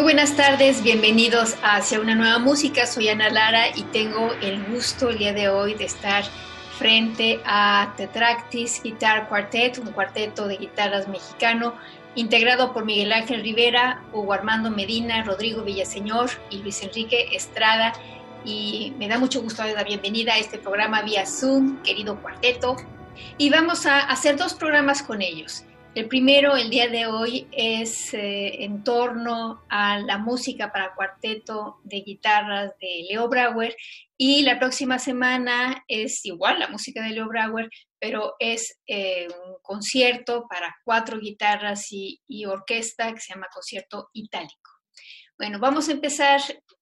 Muy buenas tardes, bienvenidos Hacia una nueva música. Soy Ana Lara y tengo el gusto el día de hoy de estar frente a Tetractis Guitar Quartet, un cuarteto de guitarras mexicano integrado por Miguel Ángel Rivera, Hugo Armando Medina, Rodrigo Villaseñor y Luis Enrique Estrada. Y me da mucho gusto dar la bienvenida a este programa vía Zoom, querido cuarteto. Y vamos a hacer dos programas con ellos. El primero, el día de hoy, es eh, en torno a la música para cuarteto de guitarras de Leo Brauer y la próxima semana es igual la música de Leo Brauer, pero es eh, un concierto para cuatro guitarras y, orquesta que se llama Concierto Itálico. Bueno, vamos a empezar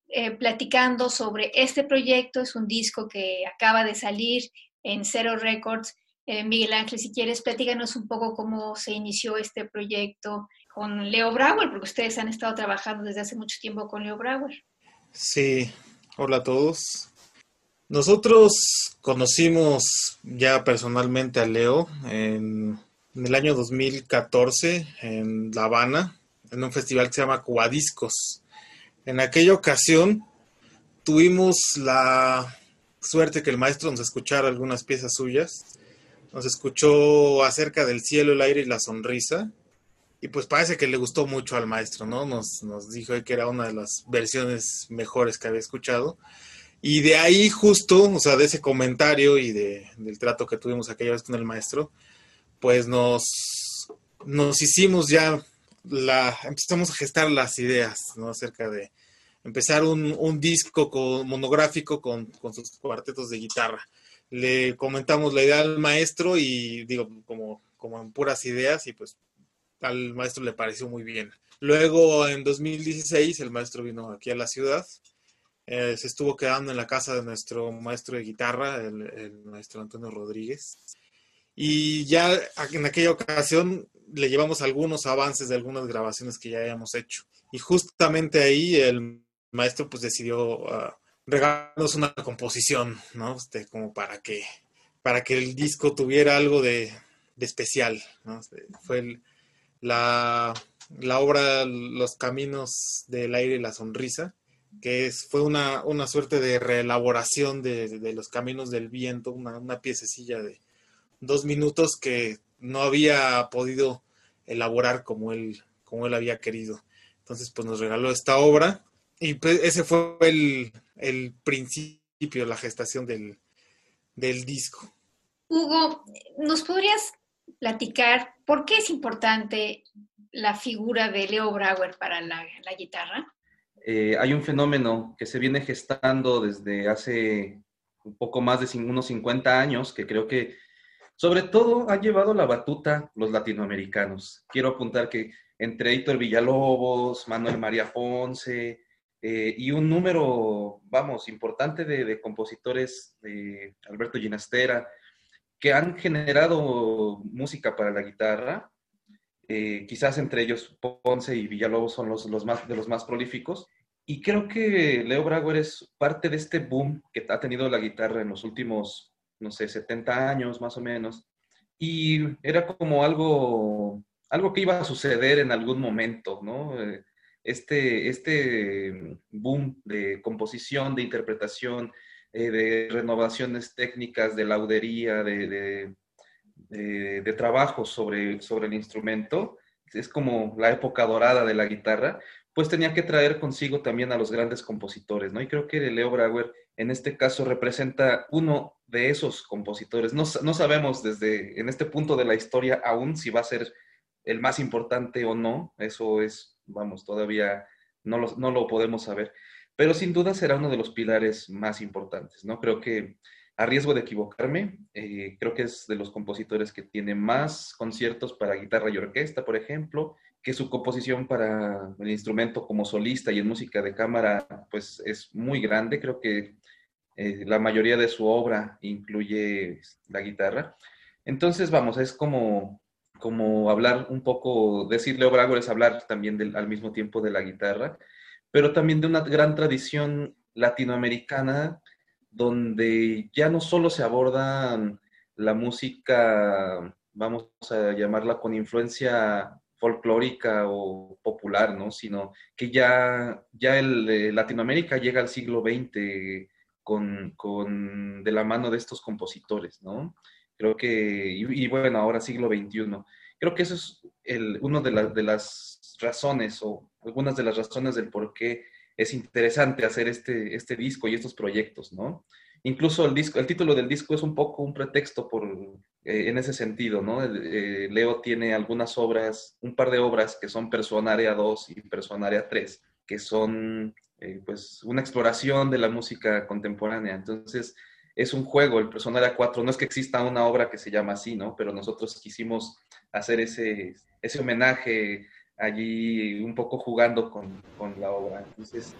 eh, platicando sobre este proyecto. Es un disco que acaba de salir en Zero Records eh, Miguel Ángel, si quieres, platícanos un poco cómo se inició este proyecto con Leo Brauer, porque ustedes han estado trabajando desde hace mucho tiempo con Leo Brauer. Sí, hola a todos. Nosotros conocimos ya personalmente a Leo en, en el año 2014 en La Habana, en un festival que se llama Cubadiscos. En aquella ocasión tuvimos la suerte que el maestro nos escuchara algunas piezas suyas nos escuchó acerca del cielo, el aire y la sonrisa. Y pues parece que le gustó mucho al maestro, ¿no? Nos, dijo que era una de las versiones mejores que había escuchado. Y de ahí justo, o sea, de ese comentario y de, del trato que tuvimos aquella vez con el maestro, pues nos, nos hicimos ya la, empezamos a gestar las ideas, ¿no? Acerca de empezar un, un disco con, monográfico con, con sus cuartetos de guitarra le comentamos la idea al maestro y digo, como, como en puras ideas y pues al maestro le pareció muy bien. Luego en 2016 el maestro vino aquí a la ciudad, eh, se estuvo quedando en la casa de nuestro maestro de guitarra, el, maestro Antonio Rodríguez. Y ya en aquella ocasión le llevamos algunos avances de algunas grabaciones que ya habíamos hecho. Y justamente ahí el maestro pues decidió ah, regalarnos una composición, ¿no? Este, como para que, para que el disco tuviera algo de, especial, ¿no? Este, fue la, obra Los Caminos del Aire y la Sonrisa, que es, fue una, una suerte de reelaboración de, Los Caminos del Viento, una, una piececilla de dos minutos que no había podido elaborar como él, como él había querido. Entonces, pues nos regaló esta obra y pues ese fue el, el principio, la gestación del, disco. Hugo, ¿nos podrías platicar por qué es importante la figura de Leo Brauer para la, guitarra? Eh, hay un fenómeno que se viene gestando desde hace un poco más de unos 50 años, que creo que sobre todo ha llevado la batuta los latinoamericanos. Quiero apuntar que entre Héctor Villalobos, Manuel María Ponce, eh, y un número, vamos, importante de, compositores, de Alberto Ginastera, que han generado música para la guitarra. Eh, quizás entre ellos Ponce y Villalobos son los, los, más, de los más prolíficos. Y creo que Leo Brauer es parte de este boom que ha tenido la guitarra en los últimos, no sé, 70 años más o menos. Y era como algo, algo que iba a suceder en algún momento, ¿no? Este, este boom de composición, de interpretación, eh, de renovaciones técnicas, de laudería, de, eh, de trabajo sobre, sobre el instrumento, es como la época dorada de la guitarra, pues tenía que traer consigo también a los grandes compositores, ¿no? Y creo que Leo Brauer en este caso representa uno de esos compositores. No, no, sabemos desde en este punto de la historia aún si va a ser el más importante o no, eso es, vamos, todavía no lo, podemos saber, pero sin duda será uno de los pilares más importantes, ¿no? Creo que a riesgo de equivocarme, eh, creo que es de los compositores que tiene más conciertos para guitarra y orquesta, por ejemplo, que su composición para el instrumento como solista y en música de cámara, pues es muy grande. Creo que eh, la mayoría de su obra incluye la guitarra. Entonces, vamos, es como, como hablar un poco, decirle obra es hablar también al mismo tiempo de la guitarra, pero también de una gran tradición latinoamericana donde ya no solo se aborda la música, vamos a llamarla con influencia folclórica o popular, ¿no? Sino que ya, ya el, Latinoamérica llega al siglo XX con, con, de la mano de estos compositores, ¿no? Creo que, y, bueno, ahora siglo XXI. Creo que eso es el, uno de, de las razones o algunas de las razones del por qué es interesante hacer este, este disco y estos proyectos, ¿no? Incluso el, disco, el título del disco es un poco un pretexto por, eh, en ese sentido, ¿no? Eh, Leo tiene algunas obras, un par de obras que son Personaria 2 y Personaria 3, que son eh, pues una exploración de la música contemporánea. Entonces, es un juego, el Personaria 4, no es que exista una obra que se llama así, ¿no? Pero nosotros quisimos hacer ese, ese homenaje allí un poco jugando con, con, la obra. Entonces,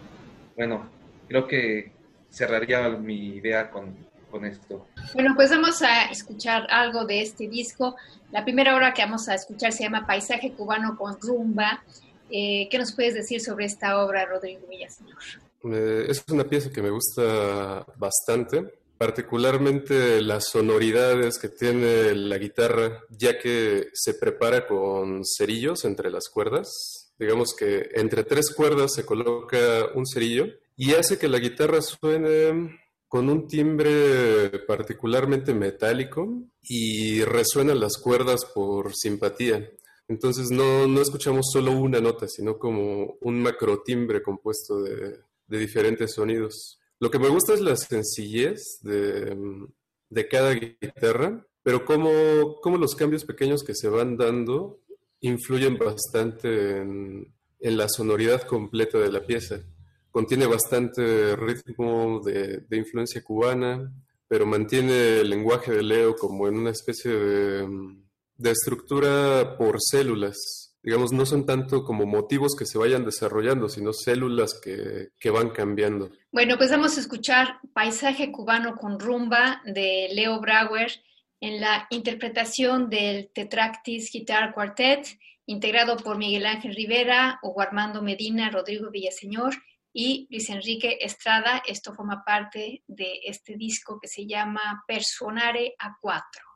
bueno, creo que cerraría mi idea con, con, esto. Bueno, pues vamos a escuchar algo de este disco. La primera obra que vamos a escuchar se llama Paisaje cubano con rumba. Eh, ¿Qué nos puedes decir sobre esta obra, Rodrigo Villaseñor? Eh, es una pieza que me gusta bastante particularmente las sonoridades que tiene la guitarra, ya que se prepara con cerillos entre las cuerdas. Digamos que entre tres cuerdas se coloca un cerillo y hace que la guitarra suene con un timbre particularmente metálico y resuenan las cuerdas por simpatía. Entonces no, no escuchamos solo una nota, sino como un macro timbre compuesto de, de diferentes sonidos. Lo que me gusta es la sencillez de, cada guitarra, pero cómo, cómo, los cambios pequeños que se van dando influyen bastante en, la sonoridad completa de la pieza. Contiene bastante ritmo de, de, influencia cubana, pero mantiene el lenguaje de Leo como en una especie de, de estructura por células digamos, no son tanto como motivos que se vayan desarrollando, sino células que, que, van cambiando. Bueno, pues vamos a escuchar Paisaje cubano con rumba de Leo Brauer en la interpretación del Tetractis Guitar Quartet, integrado por Miguel Ángel Rivera, Hugo Armando Medina, Rodrigo Villaseñor y Luis Enrique Estrada. Esto forma parte de este disco que se llama Personare a 4.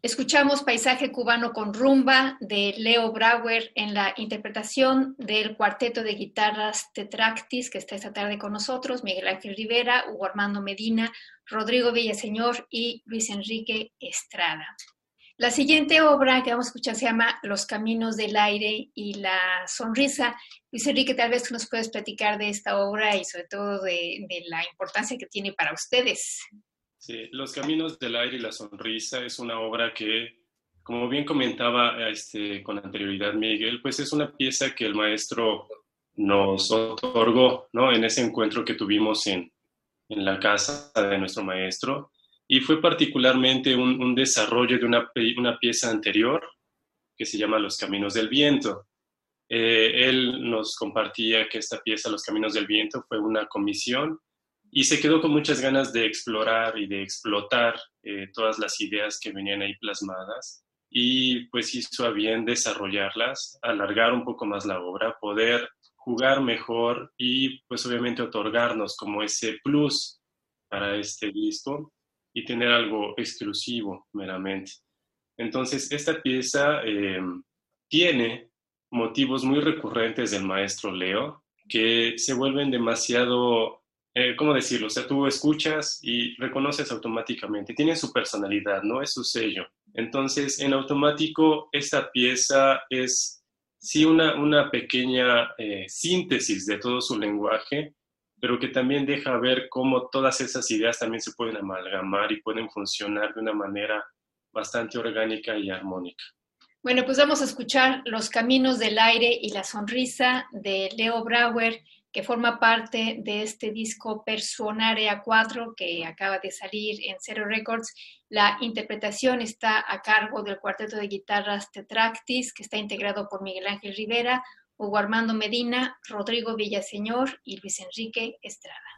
Escuchamos Paisaje Cubano con Rumba de Leo Brauer en la interpretación del cuarteto de guitarras Tetractis que está esta tarde con nosotros, Miguel Ángel Rivera, Hugo Armando Medina, Rodrigo Villaseñor y Luis Enrique Estrada. La siguiente obra que vamos a escuchar se llama Los Caminos del Aire y la Sonrisa. Luis Enrique, tal vez nos puedes platicar de esta obra y sobre todo de, de la importancia que tiene para ustedes. Sí, Los Caminos del Aire y la Sonrisa es una obra que, como bien comentaba este, con anterioridad Miguel, pues es una pieza que el maestro nos otorgó ¿no? en ese encuentro que tuvimos en, en la casa de nuestro maestro. Y fue particularmente un, desarrollo de una, una, pieza anterior que se llama Los Caminos del Viento. Eh, él nos compartía que esta pieza, Los Caminos del Viento, fue una comisión y se quedó con muchas ganas de explorar y de explotar eh, todas las ideas que venían ahí plasmadas y pues hizo a bien desarrollarlas, alargar un poco más la obra, poder jugar mejor y pues obviamente otorgarnos como ese plus para este disco y tener algo exclusivo meramente. Entonces, esta pieza eh, tiene motivos muy recurrentes del maestro Leo que se vuelven demasiado eh, ¿cómo decirlo? O sea, tú escuchas y reconoces automáticamente, tiene su personalidad, ¿no? Es su sello. Entonces, en automático, esta pieza es sí una, una pequeña eh, síntesis de todo su lenguaje, pero que también deja ver cómo todas esas ideas también se pueden amalgamar y pueden funcionar de una manera bastante orgánica y armónica. Bueno, pues vamos a escuchar Los Caminos del Aire y la Sonrisa de Leo Brauer que forma parte de este disco Personarea 4 que acaba de salir en Zero Records. La interpretación está a cargo del cuarteto de guitarras Tetractis, que está integrado por Miguel Ángel Rivera, Hugo Armando Medina, Rodrigo Villaseñor y Luis Enrique Estrada.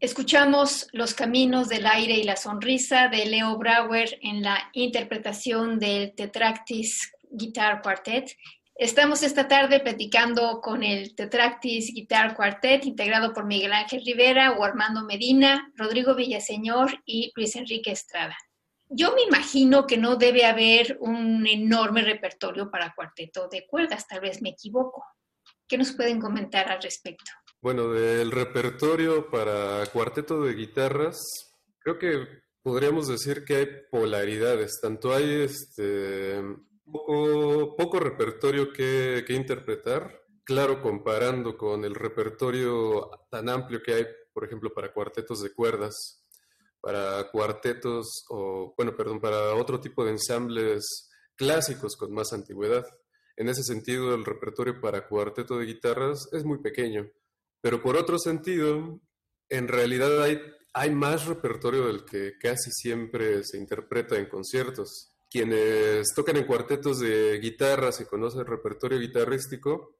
Escuchamos Los Caminos del Aire y la Sonrisa de Leo Brauer en la interpretación del Tetractis Guitar Quartet. Estamos esta tarde platicando con el Tetractis Guitar Quartet, integrado por Miguel Ángel Rivera o Armando Medina, Rodrigo Villaseñor y Luis Enrique Estrada. Yo me imagino que no debe haber un enorme repertorio para cuarteto de cuerdas, tal vez me equivoco. ¿Qué nos pueden comentar al respecto? Bueno, del repertorio para cuarteto de guitarras, creo que podríamos decir que hay polaridades. Tanto hay este, poco, repertorio que, que interpretar. Claro, comparando con el repertorio tan amplio que hay, por ejemplo, para cuartetos de cuerdas, para cuartetos o, bueno, perdón, para otro tipo de ensambles clásicos con más antigüedad. En ese sentido, el repertorio para cuarteto de guitarras es muy pequeño. Pero por otro sentido, en realidad hay, más repertorio del que casi siempre se interpreta en conciertos. Quienes tocan en cuartetos de guitarras y conocen el repertorio guitarrístico,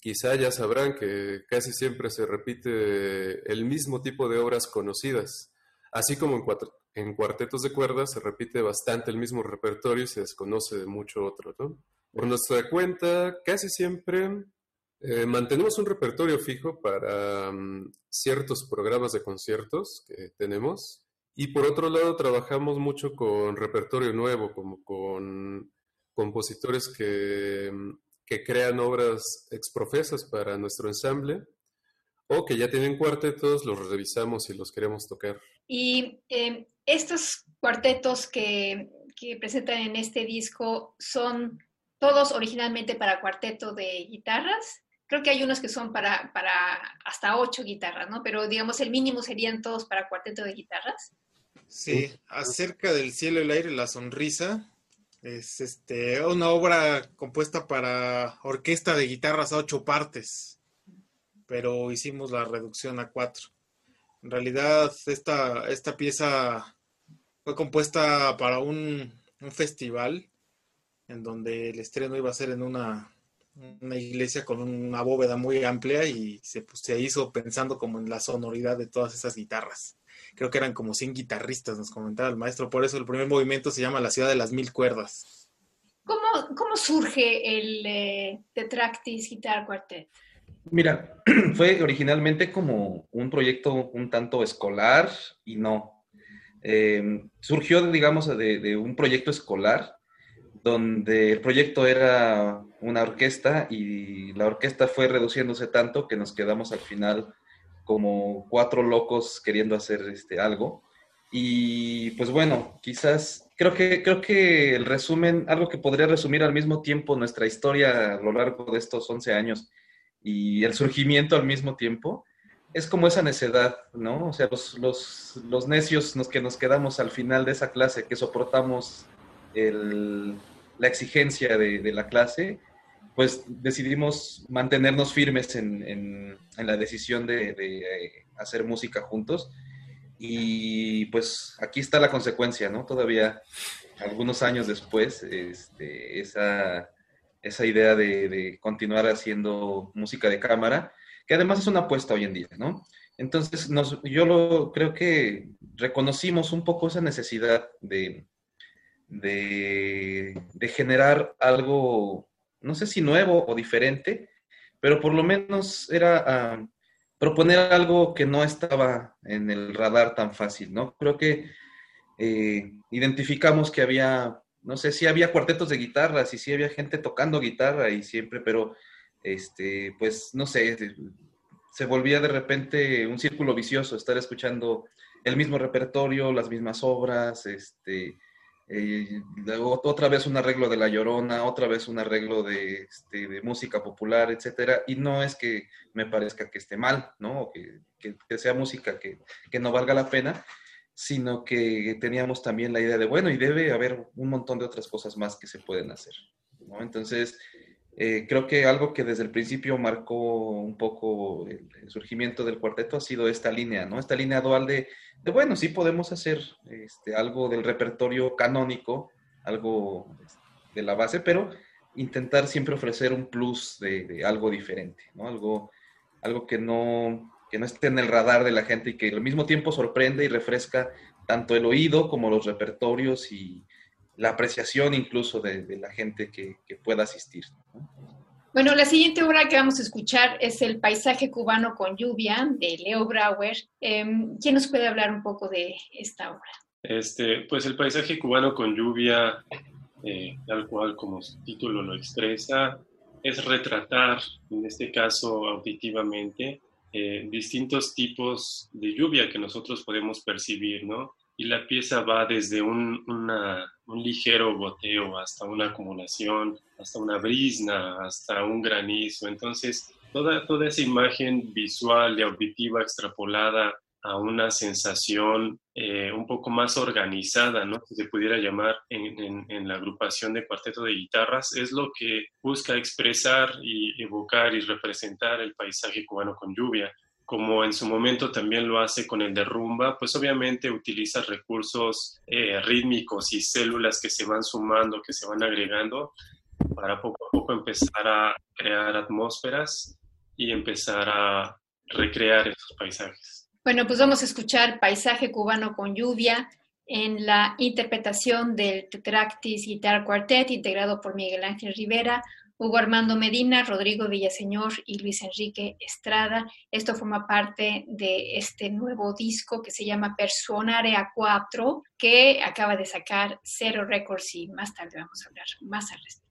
quizá ya sabrán que casi siempre se repite el mismo tipo de obras conocidas. Así como en, cuartetos de cuerdas se repite bastante el mismo repertorio y se desconoce de mucho otro. Por nuestra cuenta, casi siempre eh, mantenemos un repertorio fijo para mm, ciertos programas de conciertos que tenemos y por otro lado trabajamos mucho con repertorio nuevo, como con compositores que, mm, que crean obras exprofesas para nuestro ensamble o que ya tienen cuartetos, los revisamos y los queremos tocar. Y em, estos cuartetos que, que presentan en este disco son todos originalmente para cuarteto de guitarras creo que hay unos que son para, para hasta ocho guitarras, ¿no? Pero digamos, el mínimo serían todos para cuarteto de guitarras. Sí, acerca del cielo, el aire, la sonrisa. Es este, una obra compuesta para orquesta de guitarras a ocho partes, pero hicimos la reducción a cuatro. En realidad, esta, esta pieza fue compuesta para un, un festival en donde el estreno iba a ser en una una iglesia con una bóveda muy amplia y se, pues, se hizo pensando como en la sonoridad de todas esas guitarras. Creo que eran como 100 guitarristas, nos comentaba el maestro. Por eso el primer movimiento se llama La ciudad de las mil cuerdas. ¿Cómo, cómo surge el eh, Guitar Quartet? Mira, fue originalmente como un proyecto un tanto escolar y no. Eh, surgió, digamos, de, de un proyecto escolar donde el proyecto era una orquesta y la orquesta fue reduciéndose tanto que nos quedamos al final como cuatro locos queriendo hacer este, algo. Y pues bueno, quizás creo que, creo que el resumen, algo que podría resumir al mismo tiempo nuestra historia a lo largo de estos 11 años y el surgimiento al mismo tiempo, es como esa necedad, ¿no? O sea, los, los, los necios los que nos quedamos al final de esa clase, que soportamos el, la exigencia de, la clase, pues decidimos mantenernos firmes en, la decisión de, eh, hacer música juntos. Y pues aquí está la consecuencia, ¿no? Todavía algunos años después, este, esa, idea de, continuar haciendo música de cámara, que además es una apuesta hoy en día, ¿no? Entonces, yo lo, creo que reconocimos un poco esa necesidad de, de, generar algo, no sé si nuevo o diferente, pero por lo menos era ah, proponer algo que no estaba en el radar tan fácil, ¿no? Creo que eh, identificamos que había, no sé si había cuartetos de guitarras y si había gente tocando guitarra y siempre, pero este, pues no sé, se volvía de repente un círculo vicioso estar escuchando el mismo repertorio, las mismas obras, este, eh, otra vez un arreglo de La Llorona, otra vez un arreglo de, este, de música popular, etcétera, y no es que me parezca que esté mal, ¿no? O que, que, sea música que, que, no valga la pena, sino que teníamos también la idea de, bueno, y debe haber un montón de otras cosas más que se pueden hacer, ¿no? Entonces, eh, creo que algo que desde el principio marcó un poco el, surgimiento del cuarteto ha sido esta línea, ¿no? Esta línea dual de, de bueno, sí podemos hacer este, algo del repertorio canónico, algo de la base, pero intentar siempre ofrecer un plus de, algo diferente, ¿no? Algo, algo que no, que no esté en el radar de la gente y que al mismo tiempo sorprende y refresca tanto el oído como los repertorios y la apreciación incluso de, la gente que, pueda asistir. Bueno, la siguiente obra que vamos a escuchar es El paisaje cubano con lluvia de Leo Brauer. Em, ¿Quién nos puede hablar un poco de esta obra? Este, pues el paisaje cubano con lluvia, eh, tal cual como su título lo expresa, es retratar, en este caso auditivamente, eh, distintos tipos de lluvia que nosotros podemos percibir, ¿no? Y la pieza va desde un, un ligero goteo hasta una acumulación, hasta una brisna, hasta un granizo. Entonces, toda, toda esa imagen visual y auditiva extrapolada a una sensación eh, un poco más organizada, ¿no? Si se pudiera llamar en, en, la agrupación de cuarteto de guitarras, es lo que busca expresar y evocar y representar el paisaje cubano con lluvia. Como en su momento también lo hace con el de rumba, pues obviamente utiliza recursos eh, rítmicos y células que se van sumando, que se van agregando, para poco a poco empezar a crear atmósferas y empezar a recrear esos paisajes. Bueno, pues vamos a escuchar Paisaje cubano con lluvia en la interpretación del Tetractis Guitar Quartet integrado por Miguel Ángel Rivera, Hugo Armando Medina, Rodrigo Villaseñor y Luis Enrique Estrada. Esto forma parte de este nuevo disco que se llama Personare a 4, que acaba de sacar Cero Records y más tarde vamos a hablar más al respecto.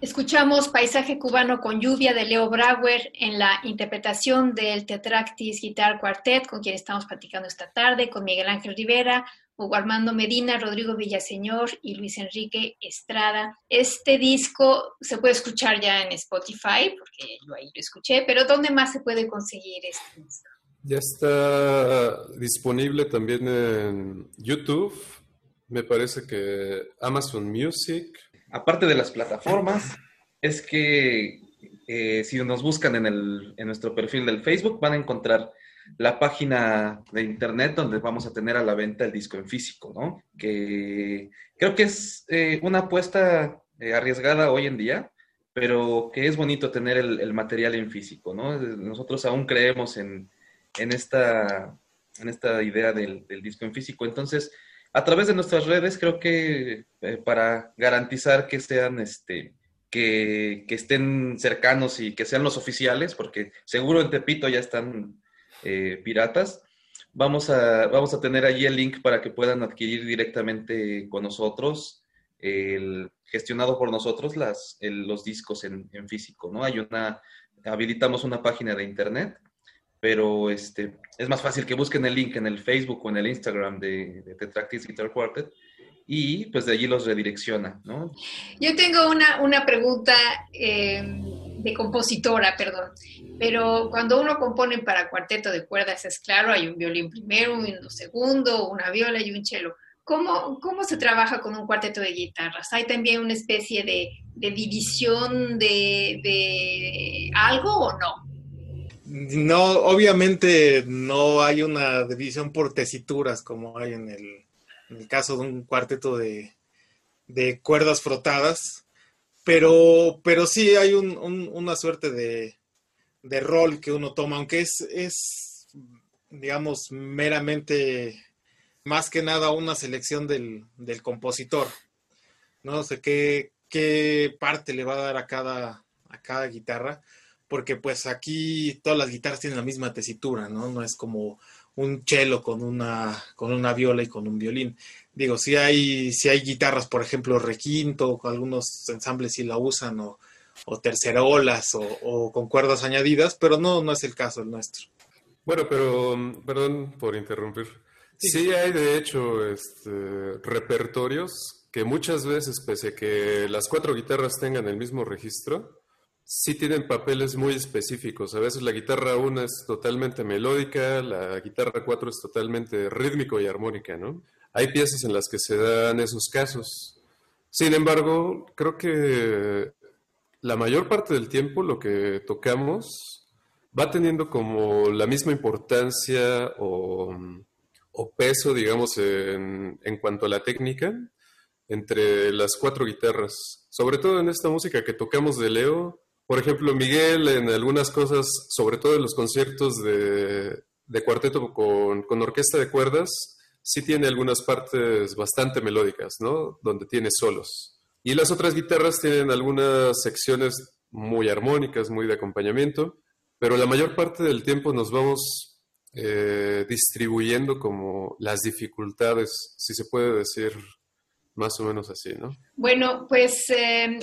Escuchamos Paisaje Cubano con Lluvia de Leo Brauer en la interpretación del Tetractis Guitar Quartet, con quien estamos platicando esta tarde, con Miguel Ángel Rivera, Hugo Armando Medina, Rodrigo Villaseñor y Luis Enrique Estrada. Este disco se puede escuchar ya en Spotify, porque yo ahí lo escuché, pero ¿dónde más se puede conseguir este disco? Ya está disponible también en YouTube, me parece que Amazon Music, aparte de las plataformas, es que eh, si nos buscan en, el, en nuestro perfil del Facebook, van a encontrar la página de internet donde vamos a tener a la venta el disco en físico, ¿no? Que creo que es eh, una apuesta eh, arriesgada hoy en día, pero que es bonito tener el, material en físico, ¿no? Nosotros aún creemos en, en, esta, en esta idea del, del disco en físico, entonces a través de nuestras redes, creo que eh, para garantizar que sean, este, que, estén cercanos y que sean los oficiales, porque seguro en Tepito ya están eh, piratas, vamos a, vamos a tener allí el link para que puedan adquirir directamente con nosotros, el, gestionado por nosotros, las, los discos en, en físico, ¿no? Hay una, habilitamos una página de internet pero este, es más fácil que busquen el link en el Facebook o en el Instagram de, de Tetractis Guitar Quartet y pues de allí los redirecciona, ¿no? Yo tengo una, una pregunta eh, de compositora, perdón, pero cuando uno compone para cuarteto de cuerdas, es claro, hay un violín primero, un segundo, una viola y un cello. ¿Cómo, ¿Cómo se trabaja con un cuarteto de guitarras? ¿Hay también una especie de, de división de, de algo o no? No, obviamente no hay una división por tesituras como hay en el, caso de un cuarteto de, cuerdas frotadas, pero, pero sí hay una suerte de, rol que uno toma, aunque es, es, digamos, meramente más que nada una selección del, compositor. No sé qué, qué parte le va a dar a cada, a cada guitarra porque pues aquí todas las guitarras tienen la misma tesitura, ¿no? No es como un cello con una, con una viola y con un violín. Digo, si hay, si hay guitarras, por ejemplo, requinto, algunos ensambles sí la usan, o, o tercerolas, o, o con cuerdas añadidas, pero no, no es el caso el nuestro. Bueno, pero, perdón por interrumpir. Sí, hay de hecho este, repertorios que muchas veces, pese a que las cuatro guitarras tengan el mismo registro, sí tienen papeles muy específicos. A veces la guitarra 1 es totalmente melódica, la guitarra 4 es totalmente rítmico y armónica, ¿no? Hay piezas en las que se dan esos casos. Sin embargo, creo que la mayor parte del tiempo lo que tocamos va teniendo como la misma importancia o, peso, digamos, en, en cuanto a la técnica entre las cuatro guitarras. Sobre todo en esta música que tocamos de Leo, por ejemplo, Miguel en algunas cosas, sobre todo en los conciertos de, cuarteto con, orquesta de cuerdas, sí tiene algunas partes bastante melódicas, ¿no? Donde tiene solos. Y las otras guitarras tienen algunas secciones muy armónicas, muy de acompañamiento, pero la mayor parte del tiempo nos vamos eh, distribuyendo como las dificultades, si se puede decir más o menos así, ¿no? Bueno, pues eh,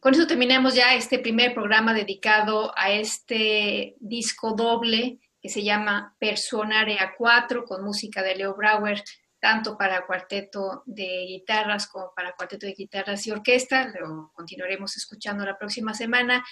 con eso terminamos ya este primer programa dedicado a este disco doble que se llama Personarea 4 con música de Leo Brauer, tanto para cuarteto de guitarras como para cuarteto de guitarras y orquesta. Lo continuaremos escuchando la próxima semana.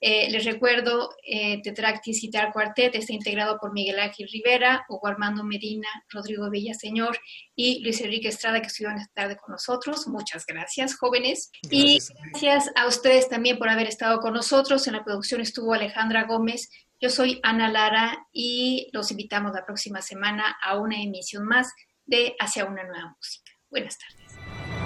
Eh, les recuerdo, eh, Tetractis Guitar Quartet está integrado por Miguel Ángel Rivera, Hugo Armando Medina, Rodrigo Villaseñor y Luis Enrique Estrada, que estuvieron esta tarde con nosotros. Muchas gracias, jóvenes. Y gracias a ustedes también por haber estado con nosotros. En la producción estuvo Alejandra Gómez. Yo soy Ana Lara y los invitamos la próxima semana a una emisión más de Hacia una nueva música. Buenas tardes.